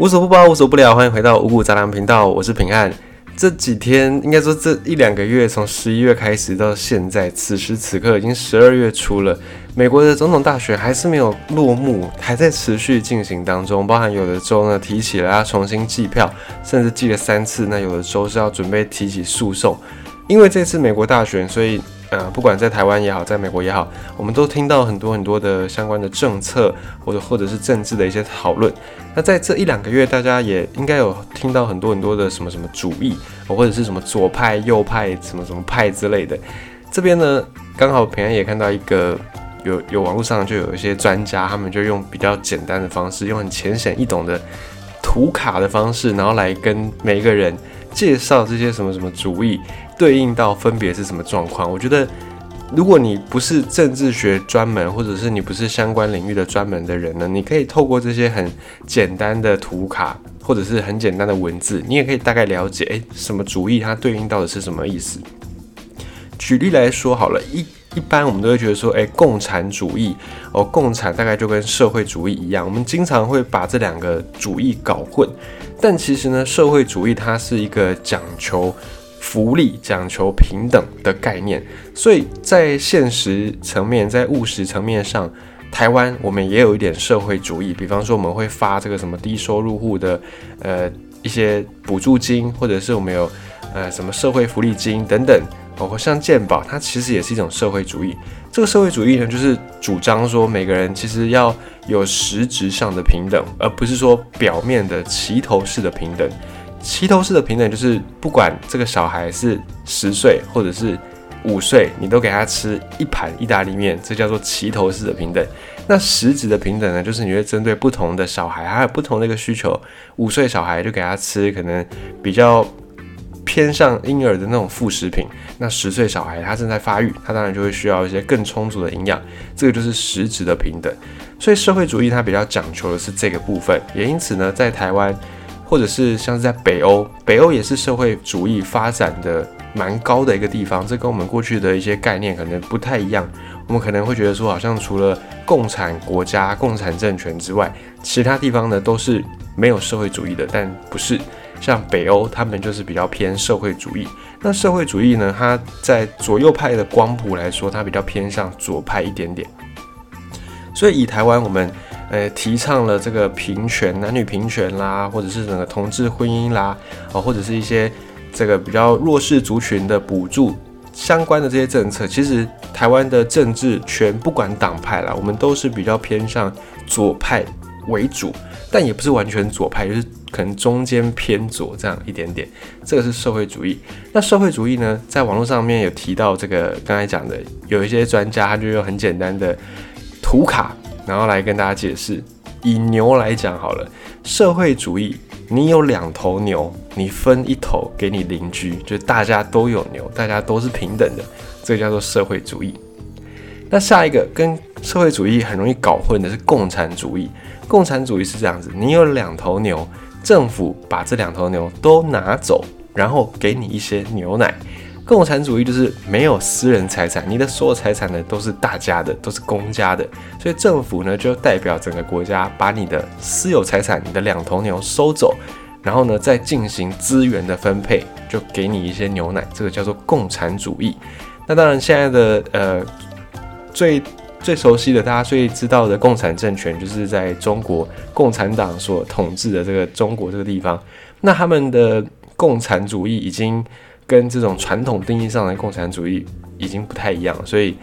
无所不包，无所不聊，欢迎回到五谷杂粮频道，我是平汉。这几天应该说这一两个月，从十一月开始到现在，此时此刻已经十二月初了。美国的总统大选还是没有落幕，还在持续进行当中。包含有的州呢提起了要重新计票，甚至计了三次。那有的州是要准备提起诉讼，因为这次美国大选，所以。呃，不管在台湾也好，在美国也好，我们都听到很多很多的相关的政策，或者或者是政治的一些讨论。那在这一两个月，大家也应该有听到很多很多的什么什么主义，或者是什么左派、右派、什么什么派之类的。这边呢，刚好平安也看到一个有有网络上就有一些专家，他们就用比较简单的方式，用很浅显易懂的图卡的方式，然后来跟每一个人介绍这些什么什么主义。对应到分别是什么状况？我觉得，如果你不是政治学专门，或者是你不是相关领域的专门的人呢，你可以透过这些很简单的图卡，或者是很简单的文字，你也可以大概了解，诶，什么主义它对应到的是什么意思。举例来说好了，一一般我们都会觉得说，诶，共产主义哦，共产大概就跟社会主义一样，我们经常会把这两个主义搞混。但其实呢，社会主义它是一个讲求。福利讲求平等的概念，所以在现实层面，在务实层面上，台湾我们也有一点社会主义。比方说，我们会发这个什么低收入户的呃一些补助金，或者是我们有呃什么社会福利金等等，包括像健保，它其实也是一种社会主义。这个社会主义呢，就是主张说每个人其实要有实质上的平等，而不是说表面的齐头式的平等。齐头式的平等就是不管这个小孩是十岁或者是五岁，你都给他吃一盘意大利面，这叫做齐头式的平等。那实质的平等呢，就是你会针对不同的小孩，还有不同的一个需求。五岁小孩就给他吃可能比较偏向婴儿的那种副食品，那十岁小孩他正在发育，他当然就会需要一些更充足的营养。这个就是实质的平等。所以社会主义它比较讲求的是这个部分，也因此呢，在台湾。或者是像是在北欧，北欧也是社会主义发展的蛮高的一个地方，这跟我们过去的一些概念可能不太一样。我们可能会觉得说，好像除了共产国家、共产政权之外，其他地方呢都是没有社会主义的，但不是。像北欧，他们就是比较偏社会主义。那社会主义呢，它在左右派的光谱来说，它比较偏向左派一点点。所以以台湾我们。呃，提倡了这个平权，男女平权啦，或者是整个同志婚姻啦，哦，或者是一些这个比较弱势族群的补助相关的这些政策，其实台湾的政治全不管党派啦，我们都是比较偏向左派为主，但也不是完全左派，就是可能中间偏左这样一点点。这个是社会主义。那社会主义呢，在网络上面有提到这个刚才讲的，有一些专家他就用很简单的图卡。然后来跟大家解释，以牛来讲好了，社会主义，你有两头牛，你分一头给你邻居，就大家都有牛，大家都是平等的，这个叫做社会主义。那下一个跟社会主义很容易搞混的是共产主义，共产主义是这样子，你有两头牛，政府把这两头牛都拿走，然后给你一些牛奶。共产主义就是没有私人财产，你的所有财产呢都是大家的，都是公家的，所以政府呢就代表整个国家把你的私有财产，你的两头牛收走，然后呢再进行资源的分配，就给你一些牛奶，这个叫做共产主义。那当然现在的呃最最熟悉的，大家最知道的共产政权，就是在中国共产党所统治的这个中国这个地方，那他们的共产主义已经。跟这种传统定义上的共产主义已经不太一样，所以，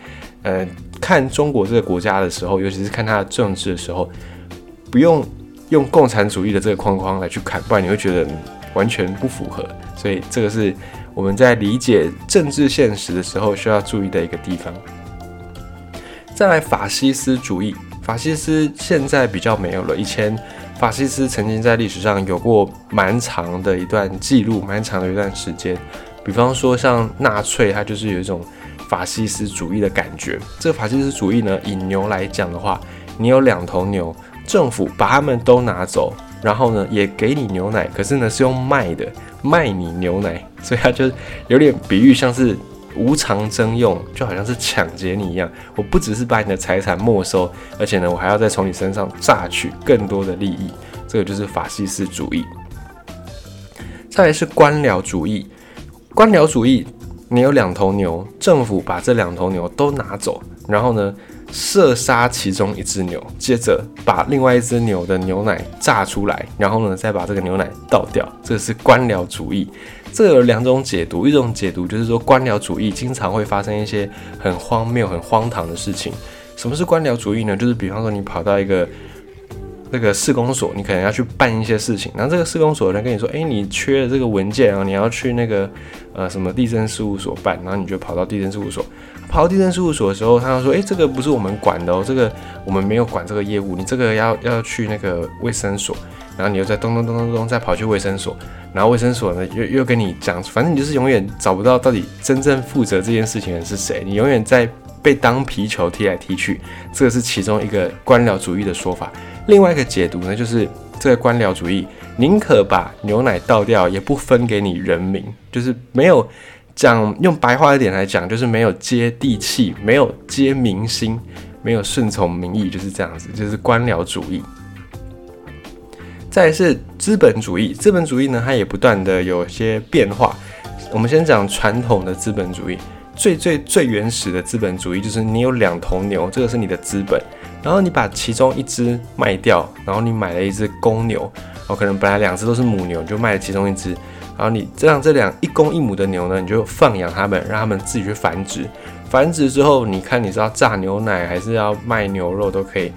呃，看中国这个国家的时候，尤其是看它的政治的时候，不用用共产主义的这个框框来去看，不然你会觉得完全不符合。所以，这个是我们在理解政治现实的时候需要注意的一个地方。再来，法西斯主义，法西斯现在比较没有了，以前法西斯曾经在历史上有过蛮长的一段记录，蛮长的一段时间。比方说，像纳粹，它就是有一种法西斯主义的感觉。这个法西斯主义呢，以牛来讲的话，你有两头牛，政府把它们都拿走，然后呢，也给你牛奶，可是呢是用卖的，卖你牛奶，所以它就有点比喻像是无偿征用，就好像是抢劫你一样。我不只是把你的财产没收，而且呢，我还要再从你身上榨取更多的利益。这个就是法西斯主义。再来是官僚主义，官僚主义，你有两头牛，政府把这两头牛都拿走，然后呢，射杀其中一只牛，接着把另外一只牛的牛奶榨出来，然后呢，再把这个牛奶倒掉，这是官僚主义。这有两种解读，一种解读就是说，官僚主义经常会发生一些很荒谬、很荒唐的事情。什么是官僚主义呢？就是比方说，你跑到一个那个施工所，你可能要去办一些事情，然后这个施工所的人跟你说：“哎，你缺了这个文件啊，你要去那个呃什么地震事务所办。”然后你就跑到地震事务所，跑到地震事务所的时候，他说：“哎，这个不是我们管的哦，这个我们没有管这个业务，你这个要要去那个卫生所。”然后你又在咚咚咚咚咚再跑去卫生所，然后卫生所呢又又跟你讲，反正你就是永远找不到到底真正负责这件事情的人是谁，你永远在被当皮球踢来踢去。这个是其中一个官僚主义的说法。另外一个解读呢，就是这个官僚主义宁可把牛奶倒掉，也不分给你人民，就是没有讲用白话一点来讲，就是没有接地气，没有接民心，没有顺从民意，就是这样子，就是官僚主义。再是资本主义，资本主义呢，它也不断的有些变化。我们先讲传统的资本主义，最最最原始的资本主义就是你有两头牛，这个是你的资本。然后你把其中一只卖掉，然后你买了一只公牛，哦，可能本来两只都是母牛，就卖了其中一只，然后你这样这两一公一母的牛呢，你就放养它们，让它们自己去繁殖。繁殖之后，你看你是要榨牛奶还是要卖牛肉都可以。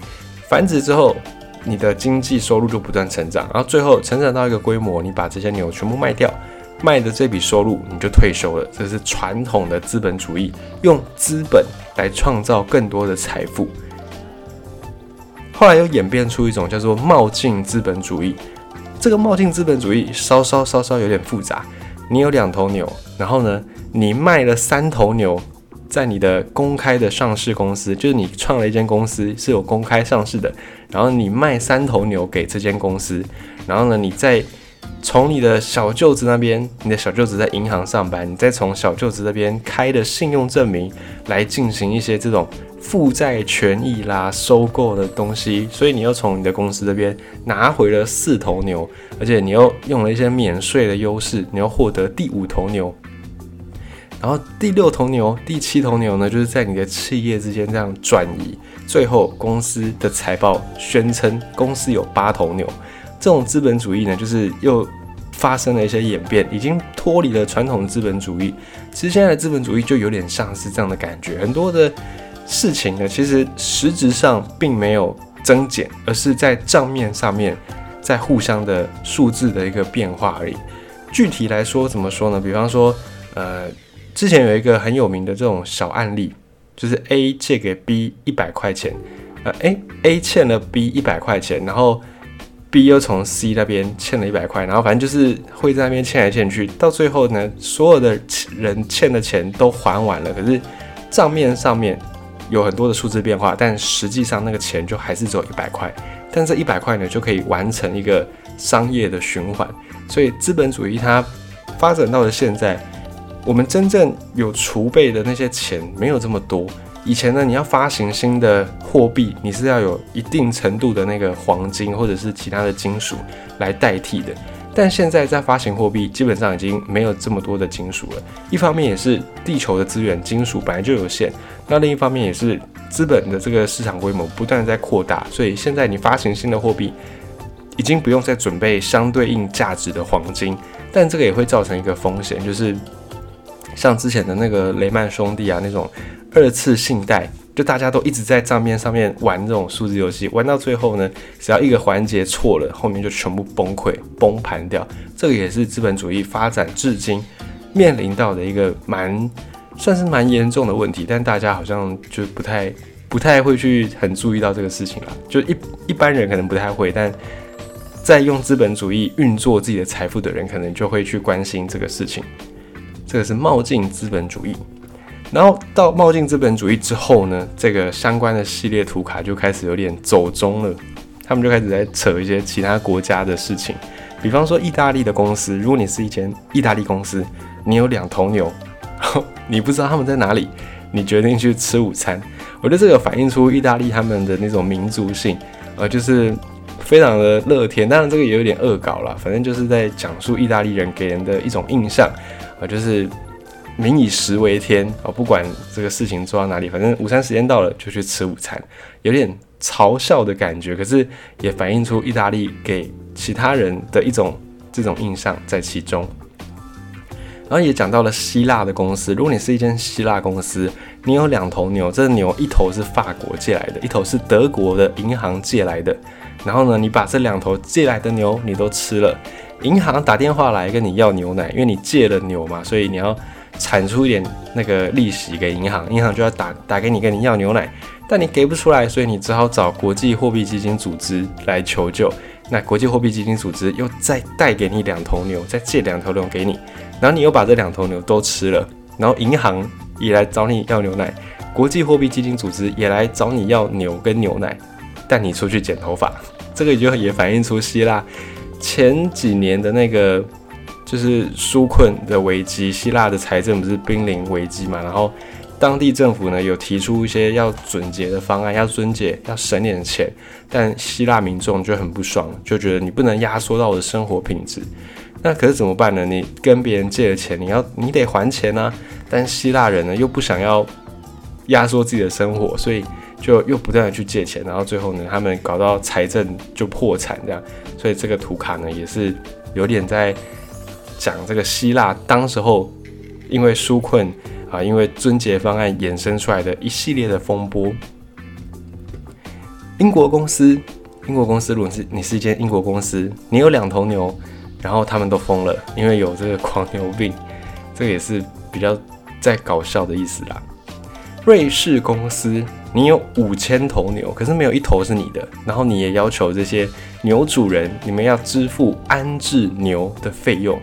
繁殖之后，你的经济收入就不断成长，然后最后成长到一个规模，你把这些牛全部卖掉，卖的这笔收入你就退休了。这是传统的资本主义，用资本来创造更多的财富。后来又演变出一种叫做冒进资本主义。这个冒进资本主义稍稍稍稍有点复杂。你有两头牛，然后呢，你卖了三头牛，在你的公开的上市公司，就是你创了一间公司是有公开上市的，然后你卖三头牛给这间公司，然后呢，你在从你的小舅子那边，你的小舅子在银行上班，你再从小舅子那边开的信用证明来进行一些这种。负债权益啦，收购的东西，所以你又从你的公司这边拿回了四头牛，而且你又用了一些免税的优势，你要获得第五头牛，然后第六头牛、第七头牛呢，就是在你的企业之间这样转移，最后公司的财报宣称公司有八头牛，这种资本主义呢，就是又发生了一些演变，已经脱离了传统资本主义。其实现在的资本主义就有点像是这样的感觉，很多的。事情呢，其实实质上并没有增减，而是在账面上面在互相的数字的一个变化而已。具体来说怎么说呢？比方说，呃，之前有一个很有名的这种小案例，就是 A 借给 B 一百块钱，呃，A A 欠了 B 一百块钱，然后 B 又从 C 那边欠了一百块，然后反正就是会在那边欠来欠去，到最后呢，所有的人欠的钱都还完了，可是账面上面。有很多的数字变化，但实际上那个钱就还是只有一百块，但这一百块呢就可以完成一个商业的循环。所以资本主义它发展到了现在，我们真正有储备的那些钱没有这么多。以前呢，你要发行新的货币，你是要有一定程度的那个黄金或者是其他的金属来代替的。但现在在发行货币，基本上已经没有这么多的金属了。一方面也是地球的资源，金属本来就有限；那另一方面也是资本的这个市场规模不断在扩大，所以现在你发行新的货币，已经不用再准备相对应价值的黄金。但这个也会造成一个风险，就是像之前的那个雷曼兄弟啊那种二次信贷。就大家都一直在账面上面玩这种数字游戏，玩到最后呢，只要一个环节错了，后面就全部崩溃崩盘掉。这个也是资本主义发展至今面临到的一个蛮算是蛮严重的问题，但大家好像就不太不太会去很注意到这个事情了。就一一般人可能不太会，但在用资本主义运作自己的财富的人，可能就会去关心这个事情。这个是冒进资本主义。然后到冒进资本主义之后呢，这个相关的系列图卡就开始有点走中了，他们就开始在扯一些其他国家的事情，比方说意大利的公司，如果你是一间意大利公司，你有两头牛，你不知道他们在哪里，你决定去吃午餐，我觉得这个反映出意大利他们的那种民族性，呃，就是非常的乐天。当然这个也有点恶搞了，反正就是在讲述意大利人给人的一种印象啊，就是民以食为天啊，不管这个事情做到哪里，反正午餐时间到了就去吃午餐，有点嘲笑的感觉，可是也反映出意大利给其他人的一种这种印象在其中。然后也讲到了希腊的公司，如果你是一间希腊公司，你有两头牛，这牛一头是法国借来的，一头是德国的银行借来的。然后呢，你把这两头借来的牛你都吃了，银行打电话来跟你要牛奶，因为你借了牛嘛，所以你要产出一点那个利息给银行，银行就要打打给你跟你要牛奶，但你给不出来，所以你只好找国际货币基金组织来求救。那国际货币基金组织又再带给你两头牛，再借两头牛给你。然后你又把这两头牛都吃了，然后银行也来找你要牛奶，国际货币基金组织也来找你要牛跟牛奶，带你出去剪头发，这个也就也反映出希腊前几年的那个就是纾困的危机，希腊的财政不是濒临危机嘛，然后当地政府呢有提出一些要准结的方案，要遵解，要省点钱，但希腊民众就很不爽，就觉得你不能压缩到我的生活品质。那可是怎么办呢？你跟别人借了钱，你要你得还钱啊。但希腊人呢又不想要压缩自己的生活，所以就又不断的去借钱，然后最后呢，他们搞到财政就破产这样。所以这个图卡呢也是有点在讲这个希腊当时候因为纾困啊，因为尊节方案衍生出来的一系列的风波。英国公司，英国公司，如果是你是一间英国公司，你有两头牛。然后他们都疯了，因为有这个狂牛病，这个也是比较在搞笑的意思啦。瑞士公司，你有五千头牛，可是没有一头是你的，然后你也要求这些牛主人，你们要支付安置牛的费用。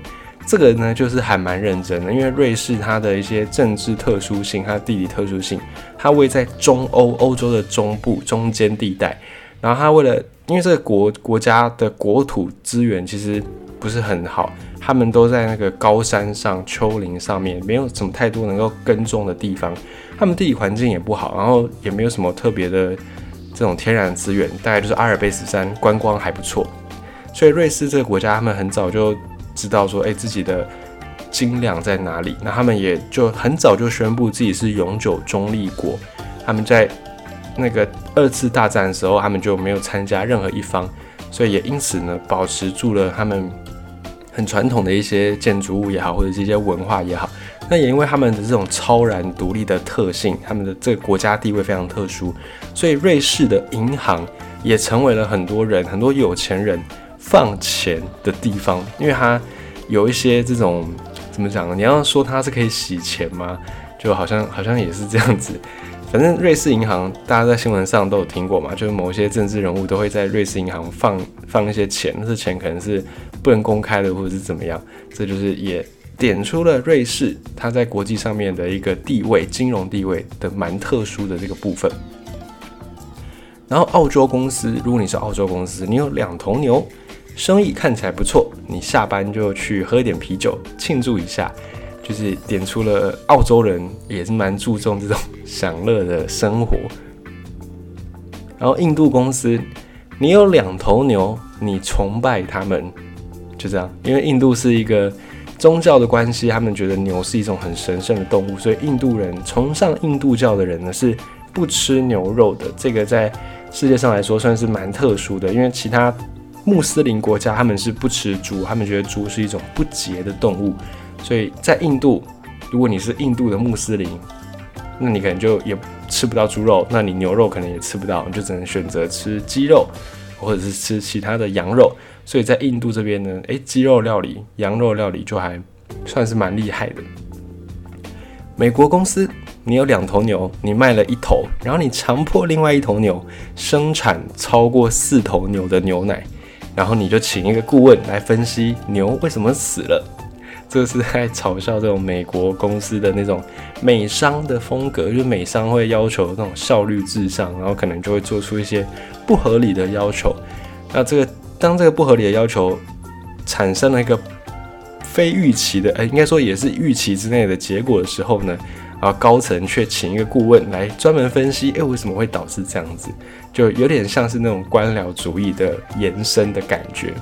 这个呢，就是还蛮认真的，因为瑞士它的一些政治特殊性，它的地理特殊性，它位在中欧欧洲的中部中间地带，然后它为了，因为这个国国家的国土资源其实。不是很好，他们都在那个高山上、丘陵上面，没有什么太多能够耕种的地方。他们地理环境也不好，然后也没有什么特别的这种天然资源，大概就是阿尔卑斯山观光还不错。所以瑞士这个国家，他们很早就知道说，哎，自己的精粮在哪里。那他们也就很早就宣布自己是永久中立国。他们在那个二次大战的时候，他们就没有参加任何一方，所以也因此呢，保持住了他们。很传统的一些建筑物也好，或者是一些文化也好，那也因为他们的这种超然独立的特性，他们的这个国家地位非常特殊，所以瑞士的银行也成为了很多人、很多有钱人放钱的地方，因为它有一些这种怎么讲呢？你要说它是可以洗钱吗？就好像好像也是这样子。反正瑞士银行，大家在新闻上都有听过嘛，就是某些政治人物都会在瑞士银行放放一些钱，那钱可能是不能公开的，或者是怎么样。这就是也点出了瑞士它在国际上面的一个地位，金融地位的蛮特殊的这个部分。然后澳洲公司，如果你是澳洲公司，你有两头牛，生意看起来不错，你下班就去喝一点啤酒庆祝一下。就是点出了澳洲人也是蛮注重这种享乐的生活。然后印度公司，你有两头牛，你崇拜他们，就这样。因为印度是一个宗教的关系，他们觉得牛是一种很神圣的动物，所以印度人崇尚印度教的人呢是不吃牛肉的。这个在世界上来说算是蛮特殊的，因为其他穆斯林国家他们是不吃猪，他们觉得猪是一种不洁的动物。所以在印度，如果你是印度的穆斯林，那你可能就也吃不到猪肉，那你牛肉可能也吃不到，你就只能选择吃鸡肉，或者是吃其他的羊肉。所以在印度这边呢，诶，鸡肉料理、羊肉料理就还算是蛮厉害的。美国公司，你有两头牛，你卖了一头，然后你强迫另外一头牛生产超过四头牛的牛奶，然后你就请一个顾问来分析牛为什么死了。这是在嘲笑这种美国公司的那种美商的风格，就是美商会要求那种效率至上，然后可能就会做出一些不合理的要求。那这个当这个不合理的要求产生了一个非预期的，哎，应该说也是预期之内的结果的时候呢，啊高层却请一个顾问来专门分析，诶，为什么会导致这样子？就有点像是那种官僚主义的延伸的感觉。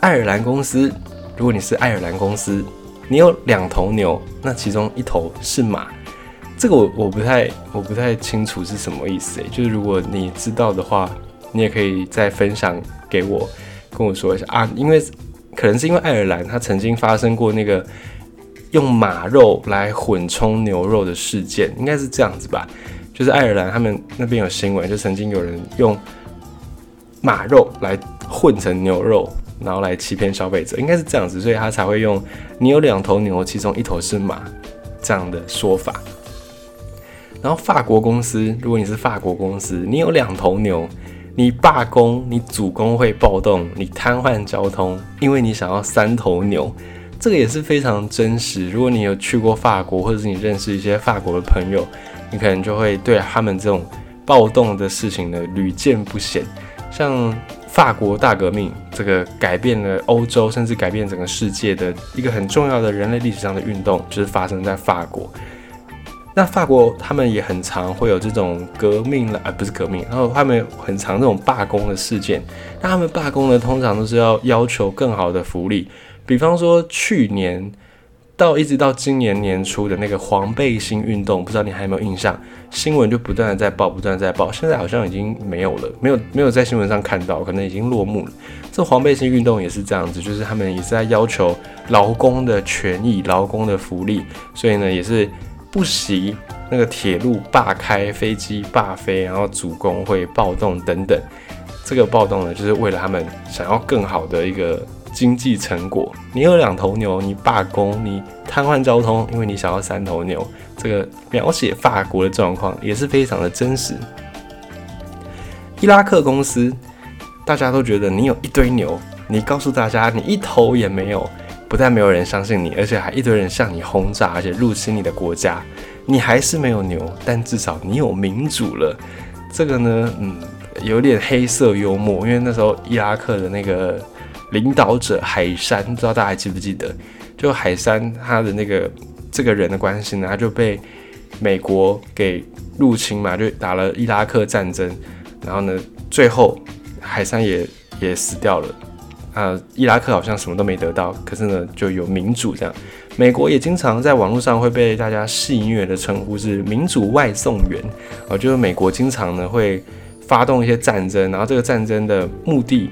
爱尔兰公司，如果你是爱尔兰公司，你有两头牛，那其中一头是马，这个我我不太我不太清楚是什么意思，就是如果你知道的话，你也可以再分享给我，跟我说一下啊，因为可能是因为爱尔兰它曾经发生过那个用马肉来混充牛肉的事件，应该是这样子吧？就是爱尔兰他们那边有新闻，就曾经有人用马肉来混成牛肉。然后来欺骗消费者，应该是这样子，所以他才会用“你有两头牛，其中一头是马”这样的说法。然后法国公司，如果你是法国公司，你有两头牛，你罢工，你主工会暴动，你瘫痪交通，因为你想要三头牛，这个也是非常真实。如果你有去过法国，或者是你认识一些法国的朋友，你可能就会对他们这种暴动的事情呢屡见不鲜，像。法国大革命，这个改变了欧洲，甚至改变整个世界的一个很重要的人类历史上的运动，就是发生在法国。那法国他们也很常会有这种革命了，而不是革命，然后他们很常这种罢工的事件。那他们罢工呢，通常都是要要求更好的福利，比方说去年。到一直到今年年初的那个黄背心运动，不知道你还有没有印象？新闻就不断的在报，不断在报，现在好像已经没有了，没有没有在新闻上看到，可能已经落幕了。这黄背心运动也是这样子，就是他们也是在要求劳工的权益、劳工的福利，所以呢也是不惜那个铁路罢开、飞机罢飞，然后主工会暴动等等。这个暴动呢，就是为了他们想要更好的一个。经济成果，你有两头牛，你罢工，你瘫痪交通，因为你想要三头牛。这个描写法国的状况也是非常的真实。伊拉克公司，大家都觉得你有一堆牛，你告诉大家你一头也没有，不但没有人相信你，而且还一堆人向你轰炸，而且入侵你的国家，你还是没有牛，但至少你有民主了。这个呢，嗯，有点黑色幽默，因为那时候伊拉克的那个。领导者海山，不知道大家还记不记得？就海山他的那个这个人的关系呢，他就被美国给入侵嘛，就打了伊拉克战争，然后呢，最后海山也也死掉了。啊，伊拉克好像什么都没得到，可是呢，就有民主这样。美国也经常在网络上会被大家戏谑的称呼是民主外送员啊，就是美国经常呢会发动一些战争，然后这个战争的目的。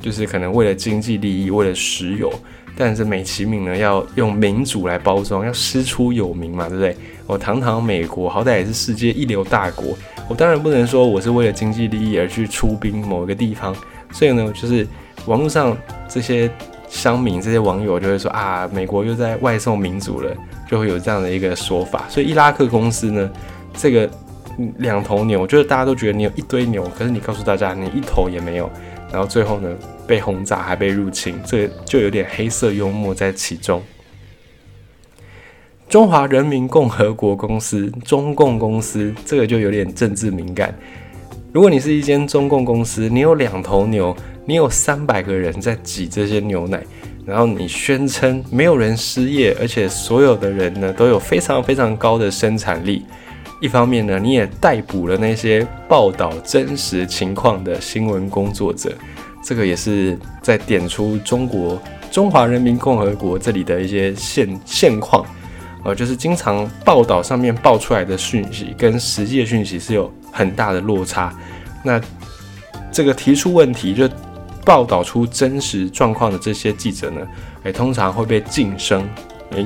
就是可能为了经济利益，为了石油，但是美其名呢要用民主来包装，要师出有名嘛，对不对？我堂堂美国，好歹也是世界一流大国，我当然不能说我是为了经济利益而去出兵某一个地方。所以呢，就是网络上这些乡民、这些网友就会说啊，美国又在外送民主了，就会有这样的一个说法。所以伊拉克公司呢，这个两头牛，我觉得大家都觉得你有一堆牛，可是你告诉大家你一头也没有。然后最后呢，被轰炸还被入侵，这就有点黑色幽默在其中。中华人民共和国公司，中共公司，这个就有点政治敏感。如果你是一间中共公司，你有两头牛，你有三百个人在挤这些牛奶，然后你宣称没有人失业，而且所有的人呢都有非常非常高的生产力。一方面呢，你也逮捕了那些报道真实情况的新闻工作者，这个也是在点出中国中华人民共和国这里的一些现现况，呃，就是经常报道上面爆出来的讯息跟实际的讯息是有很大的落差。那这个提出问题就报道出真实状况的这些记者呢，也通常会被晋升，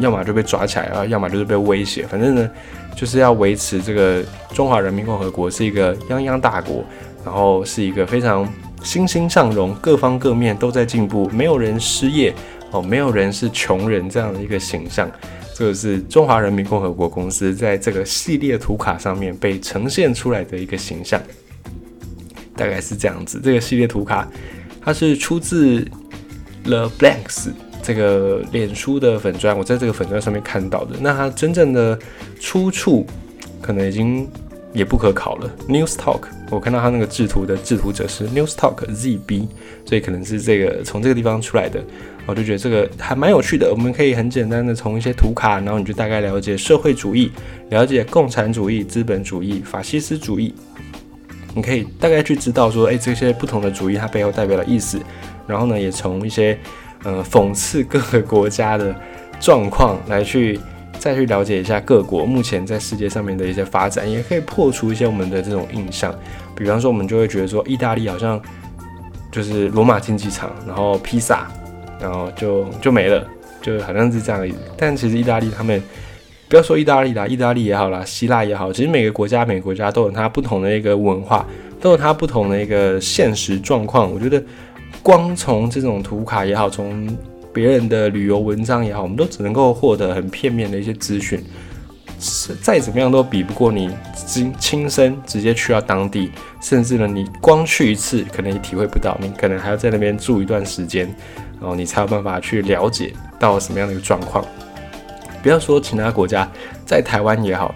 要么就被抓起来啊，要么就是被威胁，反正呢。就是要维持这个中华人民共和国是一个泱泱大国，然后是一个非常欣欣向荣，各方各面都在进步，没有人失业哦，没有人是穷人这样的一个形象。这个是中华人民共和国公司在这个系列图卡上面被呈现出来的一个形象，大概是这样子。这个系列图卡它是出自 The Blanks。这个脸书的粉砖，我在这个粉砖上面看到的，那它真正的出处可能已经也不可考了。News Talk，我看到他那个制图的制图者是 News Talk ZB，所以可能是这个从这个地方出来的。我就觉得这个还蛮有趣的。我们可以很简单的从一些图卡，然后你就大概了解社会主义，了解共产主义、资本主义、法西斯主义。你可以大概去知道说，哎，这些不同的主义它背后代表的意思。然后呢，也从一些呃讽刺各个国家的状况来去再去了解一下各国目前在世界上面的一些发展，也可以破除一些我们的这种印象。比方说，我们就会觉得说，意大利好像就是罗马竞技场，然后披萨。然后就就没了，就好像是这样。但其实意大利他们，不要说意大利啦，意大利也好啦，希腊也好，其实每个国家每个国家都有它不同的一个文化，都有它不同的一个现实状况。我觉得光从这种图卡也好，从别人的旅游文章也好，我们都只能够获得很片面的一些资讯。是再怎么样都比不过你亲亲身直接去到当地，甚至呢，你光去一次可能也体会不到，你可能还要在那边住一段时间。然后你才有办法去了解到什么样的一个状况。不要说其他国家，在台湾也好，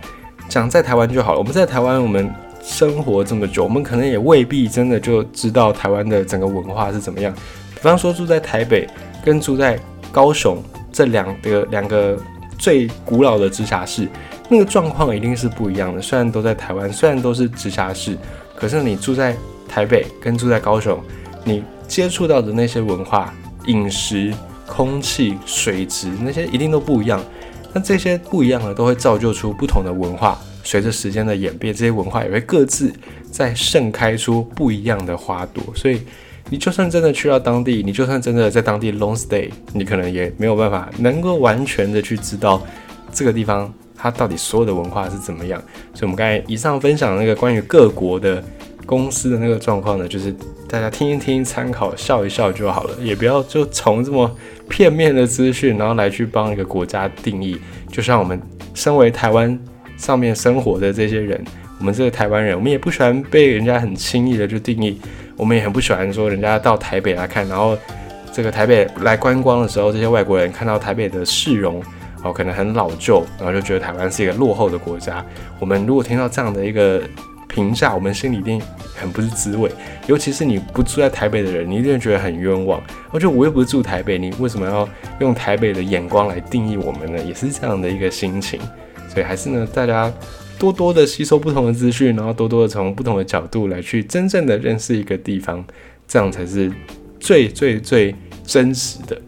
讲在台湾就好了。我们在台湾，我们生活这么久，我们可能也未必真的就知道台湾的整个文化是怎么样。比方说住在台北跟住在高雄这两个两个最古老的直辖市，那个状况一定是不一样的。虽然都在台湾，虽然都是直辖市，可是你住在台北跟住在高雄，你接触到的那些文化。饮食、空气、水质那些一定都不一样，那这些不一样的都会造就出不同的文化。随着时间的演变，这些文化也会各自在盛开出不一样的花朵。所以，你就算真的去到当地，你就算真的在当地 long stay，你可能也没有办法能够完全的去知道这个地方它到底所有的文化是怎么样。所以，我们刚才以上分享那个关于各国的。公司的那个状况呢，就是大家听一听、参考、笑一笑就好了，也不要就从这么片面的资讯，然后来去帮一个国家定义。就像我们身为台湾上面生活的这些人，我们这个台湾人，我们也不喜欢被人家很轻易的就定义。我们也很不喜欢说人家到台北来看，然后这个台北来观光的时候，这些外国人看到台北的市容哦，可能很老旧，然后就觉得台湾是一个落后的国家。我们如果听到这样的一个。评价我们心里一定很不是滋味，尤其是你不住在台北的人，你一定觉得很冤枉。而且我又不是住台北，你为什么要用台北的眼光来定义我们呢？也是这样的一个心情。所以还是呢，大家多多的吸收不同的资讯，然后多多的从不同的角度来去真正的认识一个地方，这样才是最最最真实的。